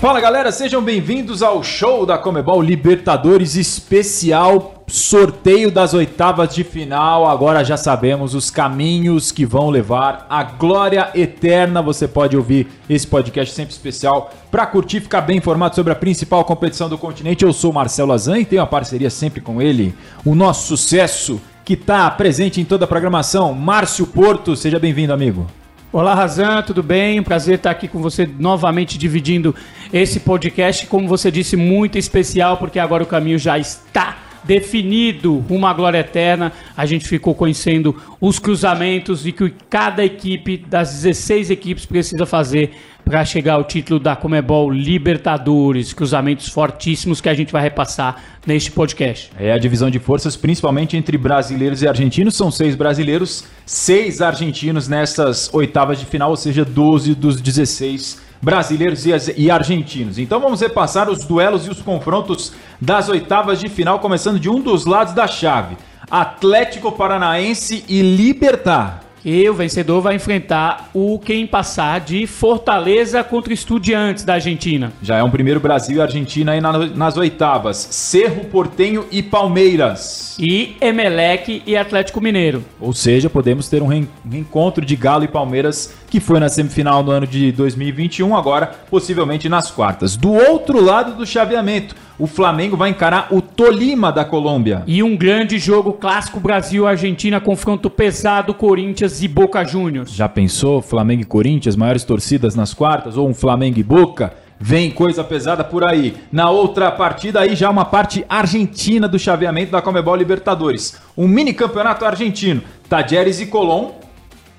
Fala galera, sejam bem-vindos ao show da Comebol Libertadores especial sorteio das oitavas de final. Agora já sabemos os caminhos que vão levar à glória eterna. Você pode ouvir esse podcast sempre especial para curtir, ficar bem informado sobre a principal competição do continente. Eu sou Marcelo Azan e tenho uma parceria sempre com ele, o nosso sucesso que está presente em toda a programação, Márcio Porto. Seja bem-vindo, amigo. Olá, Razan, tudo bem? Prazer estar aqui com você novamente dividindo esse podcast, como você disse, muito especial, porque agora o caminho já está definido uma glória eterna. A gente ficou conhecendo os cruzamentos e que cada equipe das 16 equipes precisa fazer para chegar ao título da Comebol Libertadores. Cruzamentos fortíssimos que a gente vai repassar neste podcast. É a divisão de forças, principalmente entre brasileiros e argentinos. São seis brasileiros, seis argentinos nessas oitavas de final, ou seja, 12 dos 16 brasileiros e argentinos. Então vamos repassar os duelos e os confrontos das oitavas de final, começando de um dos lados da chave. Atlético Paranaense e Libertar. E o vencedor vai enfrentar o quem passar de Fortaleza contra Estudiantes da Argentina. Já é um primeiro Brasil e Argentina aí nas oitavas. Cerro Portenho e Palmeiras. E Emelec e Atlético Mineiro. Ou seja, podemos ter um reencontro de Galo e Palmeiras que foi na semifinal no ano de 2021, agora possivelmente nas quartas. Do outro lado do chaveamento, o Flamengo vai encarar o Tolima da Colômbia. E um grande jogo clássico Brasil-Argentina, confronto pesado Corinthians e Boca Juniors. Já pensou Flamengo e Corinthians, maiores torcidas nas quartas, ou um Flamengo e Boca? Vem coisa pesada por aí. Na outra partida aí já uma parte argentina do chaveamento da Comebol Libertadores. Um mini campeonato argentino. Tajeres e Colón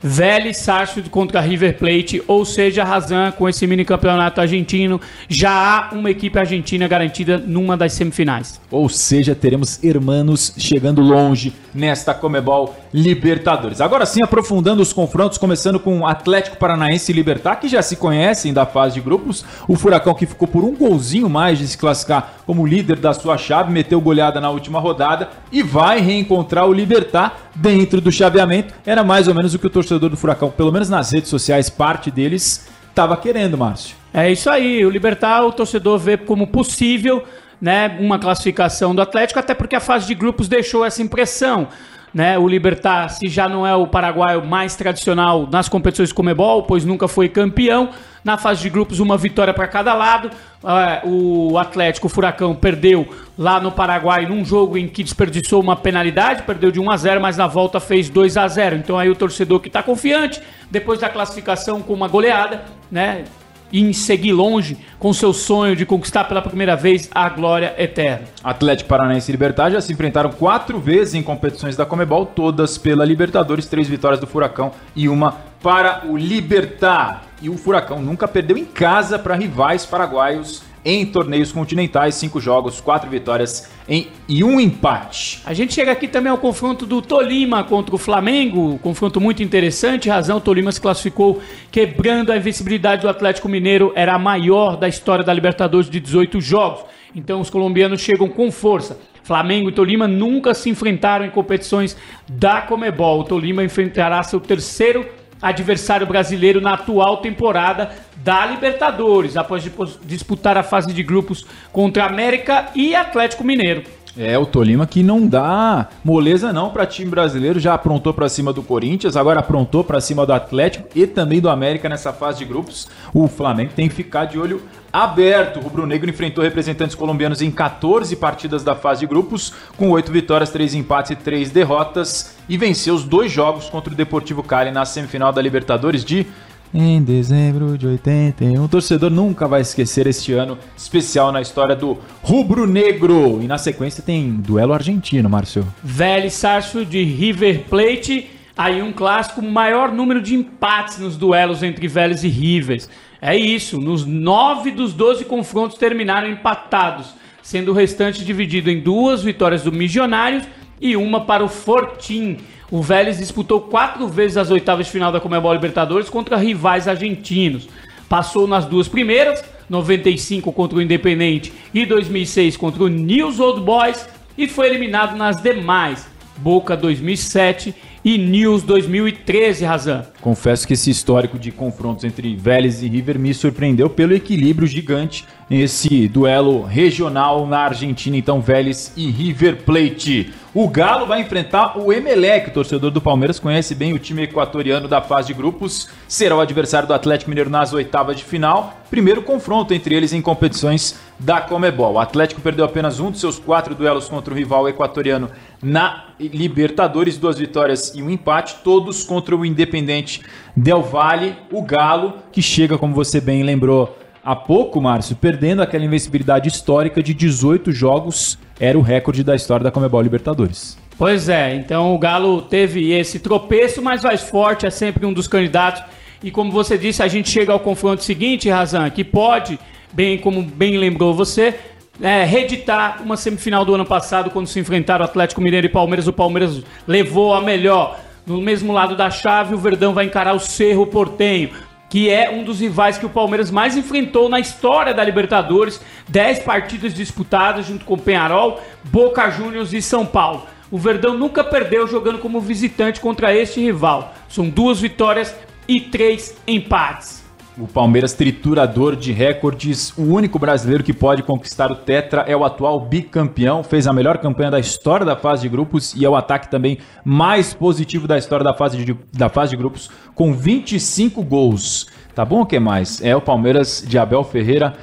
Vélez Sarsfield contra River Plate, ou seja, Razan com esse mini campeonato argentino, já há uma equipe argentina garantida numa das semifinais. Ou seja, teremos hermanos chegando longe nesta Comebol Libertadores. Agora sim, aprofundando os confrontos, começando com Atlético Paranaense e Libertar, que já se conhecem da fase de grupos. O Furacão que ficou por um golzinho mais de se classificar como líder da sua chave, meteu goleada na última rodada e vai reencontrar o Libertar dentro do chaveamento. Era mais ou menos o que o torcedor do Furacão, pelo menos nas redes sociais, parte deles estava querendo, Márcio. É isso aí, o Libertar o torcedor vê como possível né, uma classificação do Atlético, até porque a fase de grupos deixou essa impressão. Né, o Libertar, se já não é o paraguaio mais tradicional nas competições Comebol, pois nunca foi campeão. Na fase de grupos, uma vitória para cada lado. É, o Atlético o Furacão perdeu lá no Paraguai num jogo em que desperdiçou uma penalidade, perdeu de 1 a 0, mas na volta fez 2 a 0. Então aí o torcedor que está confiante, depois da classificação com uma goleada, né, em seguir longe com seu sonho de conquistar pela primeira vez a glória eterna. Atlético Paranaense e Libertar já se enfrentaram quatro vezes em competições da Comebol, todas pela Libertadores, três vitórias do Furacão e uma para o Libertar. E o Furacão nunca perdeu em casa para rivais paraguaios em torneios continentais, cinco jogos, quatro vitórias em, e um empate. A gente chega aqui também ao confronto do Tolima contra o Flamengo, confronto muito interessante, razão, o Tolima se classificou quebrando a invencibilidade do Atlético Mineiro, era a maior da história da Libertadores de 18 jogos. Então os colombianos chegam com força. Flamengo e Tolima nunca se enfrentaram em competições da Comebol. O Tolima enfrentará seu terceiro adversário brasileiro na atual temporada da Libertadores, após disputar a fase de grupos contra América e Atlético Mineiro. É, o Tolima que não dá moleza não para time brasileiro, já aprontou para cima do Corinthians, agora aprontou para cima do Atlético e também do América nessa fase de grupos. O Flamengo tem que ficar de olho aberto. O Rubro Negro enfrentou representantes colombianos em 14 partidas da fase de grupos, com 8 vitórias, 3 empates e 3 derrotas, e venceu os dois jogos contra o Deportivo Cali na semifinal da Libertadores de em dezembro de 81. O torcedor nunca vai esquecer este ano especial na história do Rubro Negro. E na sequência tem duelo argentino, Márcio. Vélez Sarsfield de River Plate. Aí um clássico, maior número de empates nos duelos entre Vélez e Rivers. É isso, nos nove dos 12 confrontos terminaram empatados. sendo o restante dividido em duas vitórias do Missionários e uma para o Fortim. O Vélez disputou quatro vezes as oitavas de final da Comebol Libertadores contra rivais argentinos. Passou nas duas primeiras, 95 contra o Independente e 2006 contra o News Old Boys, e foi eliminado nas demais. Boca 2007 e News 2013, Razan. Confesso que esse histórico de confrontos entre Vélez e River me surpreendeu pelo equilíbrio gigante nesse duelo regional na Argentina, então Vélez e River Plate. O Galo vai enfrentar o Emelec, o torcedor do Palmeiras conhece bem o time equatoriano da fase de grupos, será o adversário do Atlético Mineiro nas oitavas de final, primeiro confronto entre eles em competições da Comebol. O Atlético perdeu apenas um de seus quatro duelos contra o rival equatoriano na Libertadores, duas vitórias e um empate, todos contra o Independente Del Valle, o Galo, que chega, como você bem lembrou, há pouco, Márcio, perdendo aquela invencibilidade histórica de 18 jogos, era o recorde da história da Comebol Libertadores. Pois é, então o Galo teve esse tropeço, mas mais forte, é sempre um dos candidatos. E como você disse, a gente chega ao confronto seguinte, Razan, que pode, bem como bem lembrou você, é, reeditar uma semifinal do ano passado, quando se enfrentaram Atlético Mineiro e Palmeiras. O Palmeiras levou a melhor. No mesmo lado da chave, o Verdão vai encarar o Cerro Portenho que é um dos rivais que o Palmeiras mais enfrentou na história da Libertadores. 10 partidas disputadas junto com Penharol, Boca Juniors e São Paulo. O Verdão nunca perdeu jogando como visitante contra este rival. São duas vitórias e três empates. O Palmeiras triturador de recordes, o único brasileiro que pode conquistar o Tetra é o atual bicampeão, fez a melhor campanha da história da fase de grupos e é o ataque também mais positivo da história da fase de, da fase de grupos, com 25 gols. Tá bom o que mais? É o Palmeiras de Abel Ferreira.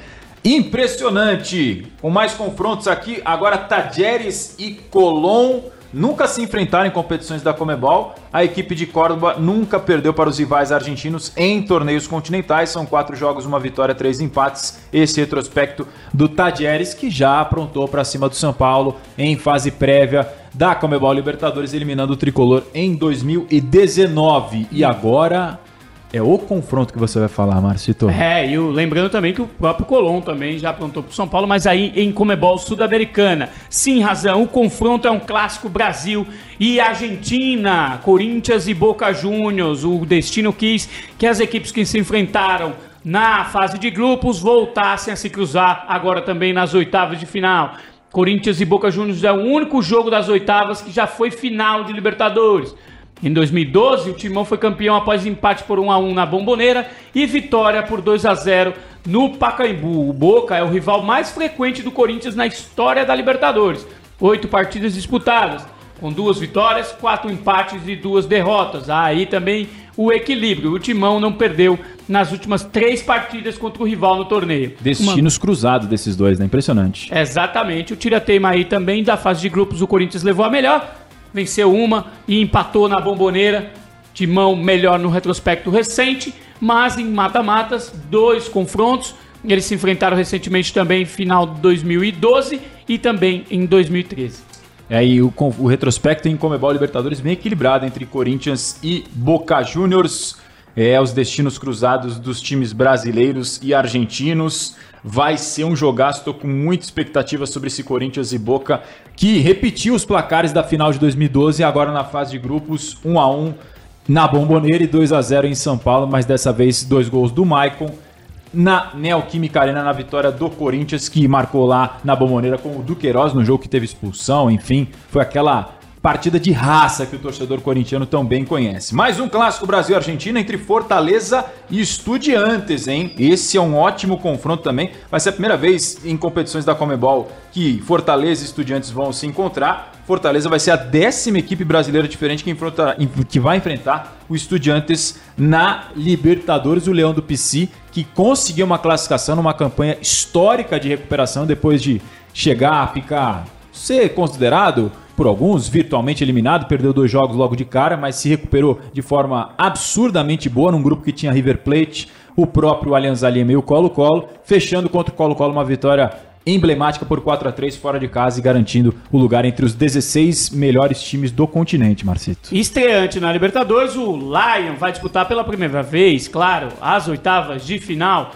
Impressionante! Com mais confrontos aqui, agora Tajeres e Colom nunca se enfrentaram em competições da Comebol. A equipe de Córdoba nunca perdeu para os rivais argentinos em torneios continentais. São quatro jogos, uma vitória, três empates. Esse retrospecto do Tadieres, que já aprontou para cima do São Paulo em fase prévia da Comebol Libertadores, eliminando o tricolor em 2019. E agora é o confronto que você vai falar, Marcito. É, e o, lembrando também que o próprio Colom também já aprontou pro São Paulo, mas aí em Comebol Sul-Americana. Sim, razão, o confronto é um clássico Brasil e Argentina, Corinthians e Boca Juniors. O destino quis que as equipes que se enfrentaram na fase de grupos voltassem a se cruzar agora também nas oitavas de final. Corinthians e Boca Juniors é o único jogo das oitavas que já foi final de Libertadores. Em 2012, o Timão foi campeão após empate por 1 a 1 na Bomboneira e vitória por 2 a 0 no Pacaembu. O Boca é o rival mais frequente do Corinthians na história da Libertadores. Oito partidas disputadas, com duas vitórias, quatro empates e duas derrotas. Aí também o equilíbrio. O Timão não perdeu nas últimas três partidas contra o rival no torneio. Destinos Uma... cruzados desses dois, né? Impressionante. Exatamente. O tira-teima aí também da fase de grupos, o Corinthians levou a melhor venceu uma e empatou na bomboneira. Timão melhor no retrospecto recente, mas em mata-matas, dois confrontos. Eles se enfrentaram recentemente também em final de 2012 e também em 2013. É, e o, o retrospecto em Comebol Libertadores bem equilibrado entre Corinthians e Boca Juniors. É, os destinos cruzados dos times brasileiros e argentinos. Vai ser um jogaço, estou com muita expectativa sobre esse Corinthians e Boca, que repetiu os placares da final de 2012 agora na fase de grupos, 1 a 1 na Bomboneira e 2 a 0 em São Paulo, mas dessa vez dois gols do Maicon na Neoquímica Arena na vitória do Corinthians, que marcou lá na Bomboneira com o Duqueiroz no jogo que teve expulsão, enfim, foi aquela partida de raça que o torcedor corintiano tão bem conhece. Mais um clássico Brasil-Argentina entre Fortaleza e Estudiantes, hein? Esse é um ótimo confronto também. Vai ser a primeira vez em competições da Comebol que Fortaleza e Estudiantes vão se encontrar. Fortaleza vai ser a décima equipe brasileira diferente que, enfrenta, que vai enfrentar o Estudiantes na Libertadores, o Leão do PC, que conseguiu uma classificação numa campanha histórica de recuperação depois de chegar a ficar ser considerado por alguns, virtualmente eliminado, perdeu dois jogos logo de cara, mas se recuperou de forma absurdamente boa num grupo que tinha River Plate, o próprio Allianz Lima e o Colo-Colo, fechando contra o Colo-Colo uma vitória emblemática por 4 a 3 fora de casa e garantindo o lugar entre os 16 melhores times do continente, Marcito. Estreante na Libertadores, o Lion vai disputar pela primeira vez, claro, as oitavas de final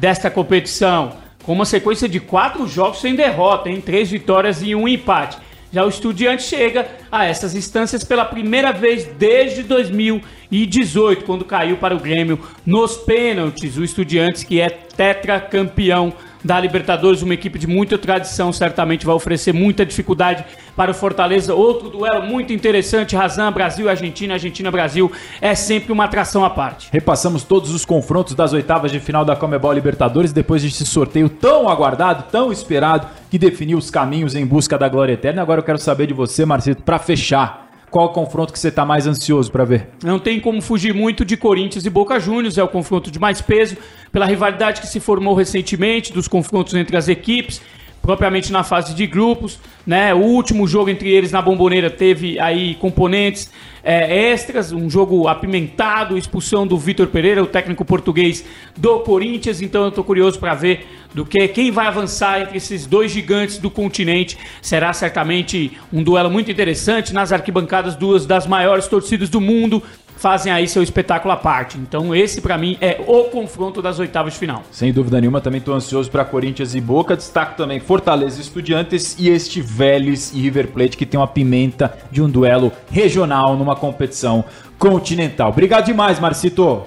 desta competição com uma sequência de quatro jogos sem derrota, em três vitórias e um empate. Já o Estudiante chega a essas instâncias pela primeira vez desde 2018, quando caiu para o Grêmio nos pênaltis. O Estudiantes, que é tetracampeão da Libertadores, uma equipe de muita tradição, certamente vai oferecer muita dificuldade para o Fortaleza. Outro duelo muito interessante, Razan, Brasil e Argentina, Argentina-Brasil, é sempre uma atração à parte. Repassamos todos os confrontos das oitavas de final da Comebol Libertadores depois desse sorteio tão aguardado, tão esperado, que definiu os caminhos em busca da glória eterna. Agora eu quero saber de você, Marcito, para fechar qual o confronto que você está mais ansioso para ver? Não tem como fugir muito de Corinthians e Boca Juniors, é o confronto de mais peso, pela rivalidade que se formou recentemente, dos confrontos entre as equipes, propriamente na fase de grupos, né? O último jogo entre eles na Bomboneira teve aí componentes é, extras, um jogo apimentado, expulsão do Vitor Pereira, o técnico português do Corinthians. Então eu estou curioso para ver do que quem vai avançar entre esses dois gigantes do continente. Será certamente um duelo muito interessante nas arquibancadas, duas das maiores torcidas do mundo fazem aí seu espetáculo à parte. Então esse para mim é o confronto das oitavas de final. Sem dúvida nenhuma, também estou ansioso para Corinthians e Boca. Destaco também Fortaleza Estudiantes e este Vélez e River Plate que tem uma pimenta de um duelo regional numa competição continental. Obrigado demais, Marcito.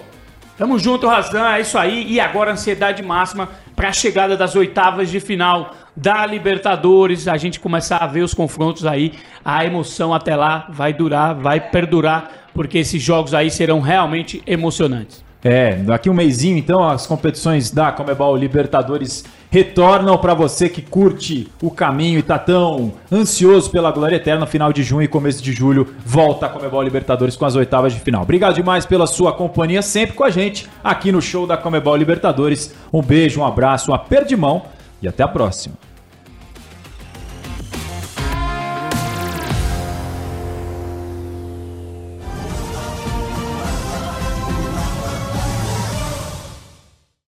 Tamo junto, Razan, é isso aí. E agora ansiedade máxima para a chegada das oitavas de final da Libertadores. A gente começar a ver os confrontos aí. A emoção até lá vai durar, vai perdurar porque esses jogos aí serão realmente emocionantes. É, daqui um mêsinho então as competições da Comebol Libertadores retornam para você que curte o caminho e tá tão ansioso pela glória eterna. Final de junho e começo de julho volta a Comebol Libertadores com as oitavas de final. Obrigado demais pela sua companhia sempre com a gente aqui no show da Comebol Libertadores. Um beijo, um abraço, um aperto de mão e até a próxima.